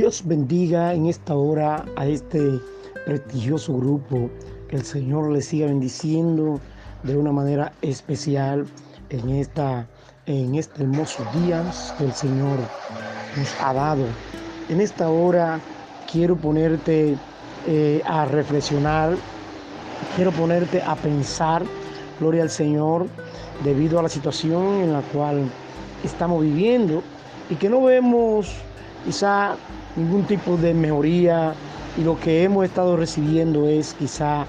Dios bendiga en esta hora a este prestigioso grupo. Que el Señor le siga bendiciendo de una manera especial en, esta, en este hermoso día que el Señor nos ha dado. En esta hora quiero ponerte eh, a reflexionar, quiero ponerte a pensar, gloria al Señor, debido a la situación en la cual estamos viviendo y que no vemos quizá ningún tipo de mejoría. Y lo que hemos estado recibiendo es quizá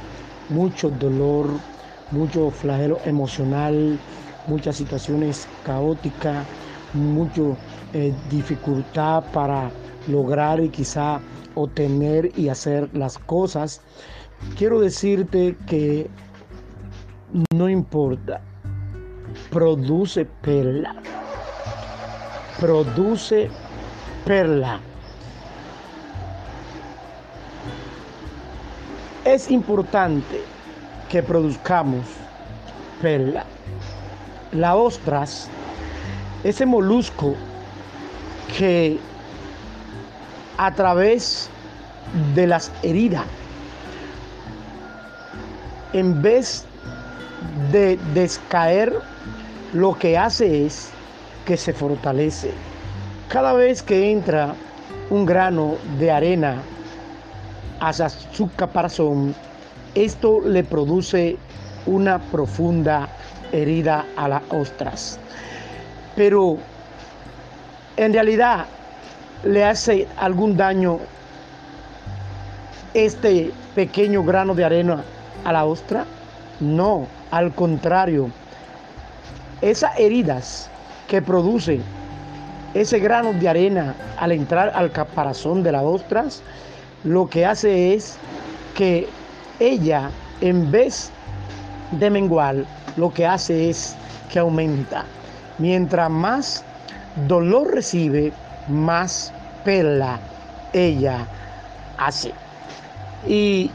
mucho dolor, mucho flagelo emocional, muchas situaciones caóticas, mucha eh, dificultad para lograr y quizá obtener y hacer las cosas. Quiero decirte que no importa, produce perla, produce perla. Es importante que produzcamos perla. La ostras, ese molusco que a través de las heridas, en vez de descaer, lo que hace es que se fortalece. Cada vez que entra un grano de arena hacia su caparazón, esto le produce una profunda herida a las ostras. Pero en realidad le hace algún daño este pequeño grano de arena a la ostra? No, al contrario. Esas heridas que produce ese grano de arena al entrar al caparazón de las ostras, lo que hace es que ella, en vez de menguar, lo que hace es que aumenta. Mientras más dolor recibe, más perla ella hace. Y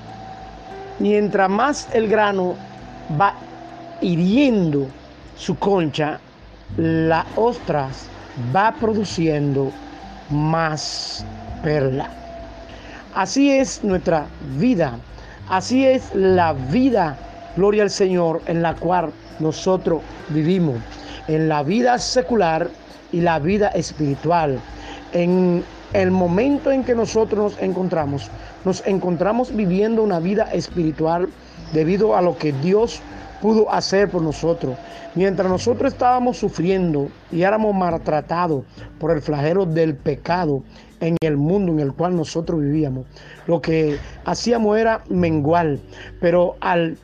mientras más el grano va hiriendo su concha, las ostras va produciendo más perla. Así es nuestra vida, así es la vida, gloria al Señor, en la cual nosotros vivimos, en la vida secular y la vida espiritual. En el momento en que nosotros nos encontramos, nos encontramos viviendo una vida espiritual debido a lo que Dios pudo hacer por nosotros. Mientras nosotros estábamos sufriendo y éramos maltratados por el flagelo del pecado en el mundo en el cual nosotros vivíamos, lo que hacíamos era menguar. Pero al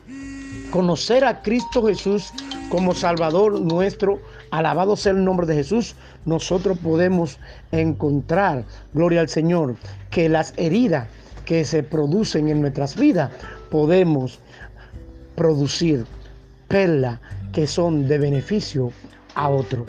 conocer a Cristo Jesús como Salvador nuestro, alabado sea el nombre de Jesús, nosotros podemos encontrar, gloria al Señor, que las heridas que se producen en nuestras vidas podemos producir perlas que son de beneficio a otro.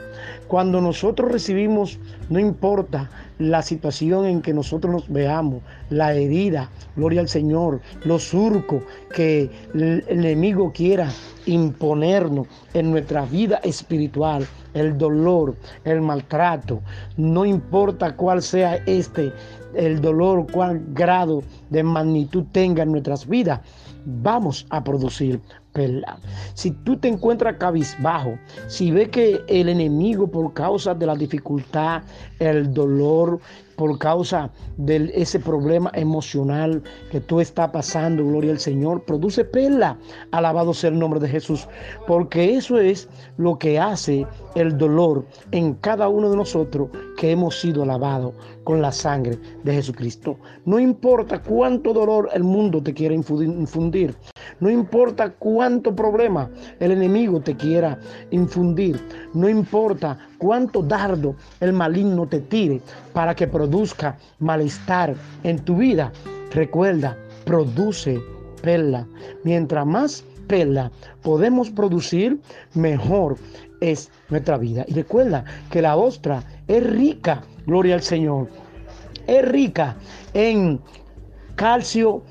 Cuando nosotros recibimos, no importa la situación en que nosotros nos veamos, la herida, gloria al Señor, los surcos que el enemigo quiera imponernos en nuestra vida espiritual, el dolor, el maltrato, no importa cuál sea este, el dolor, cuál grado de magnitud tenga en nuestras vidas, vamos a producir perla. Si tú te encuentras cabizbajo, si ves que el enemigo por causa de la dificultad, el dolor, por causa de ese problema emocional que tú estás pasando, gloria al Señor, produce perla. Alabado sea el nombre de Jesús, porque eso es lo que hace el dolor en cada uno de nosotros que hemos sido lavados con la sangre de Jesucristo. No importa cuánto dolor el mundo te quiera infundir, no importa cuánto problema el enemigo te quiera infundir, no importa cuánto dardo el maligno te tire para que produzca malestar en tu vida. Recuerda, produce perla. Mientras más perla podemos producir, mejor es nuestra vida. Y recuerda que la ostra es rica, gloria al Señor, es rica en calcio,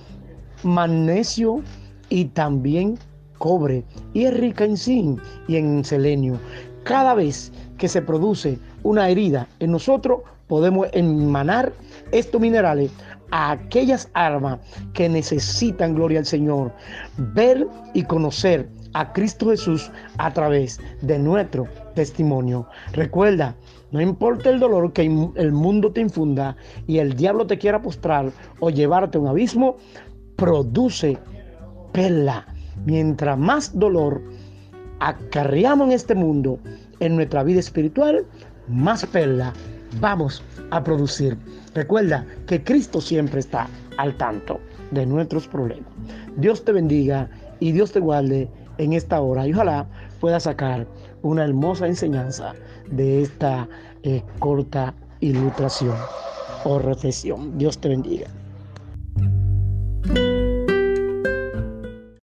magnesio y también cobre. Y es rica en zinc y en selenio. Cada vez que se produce una herida en nosotros, podemos emanar estos minerales a aquellas almas que necesitan, gloria al Señor, ver y conocer a Cristo Jesús a través de nuestro testimonio. Recuerda, no importa el dolor que el mundo te infunda y el diablo te quiera postrar o llevarte a un abismo, produce perla. Mientras más dolor acarreamos en este mundo, en nuestra vida espiritual, más perla vamos a producir. Recuerda que Cristo siempre está al tanto de nuestros problemas. Dios te bendiga y Dios te guarde en esta hora y ojalá pueda sacar una hermosa enseñanza de esta eh, corta ilustración o reflexión. Dios te bendiga.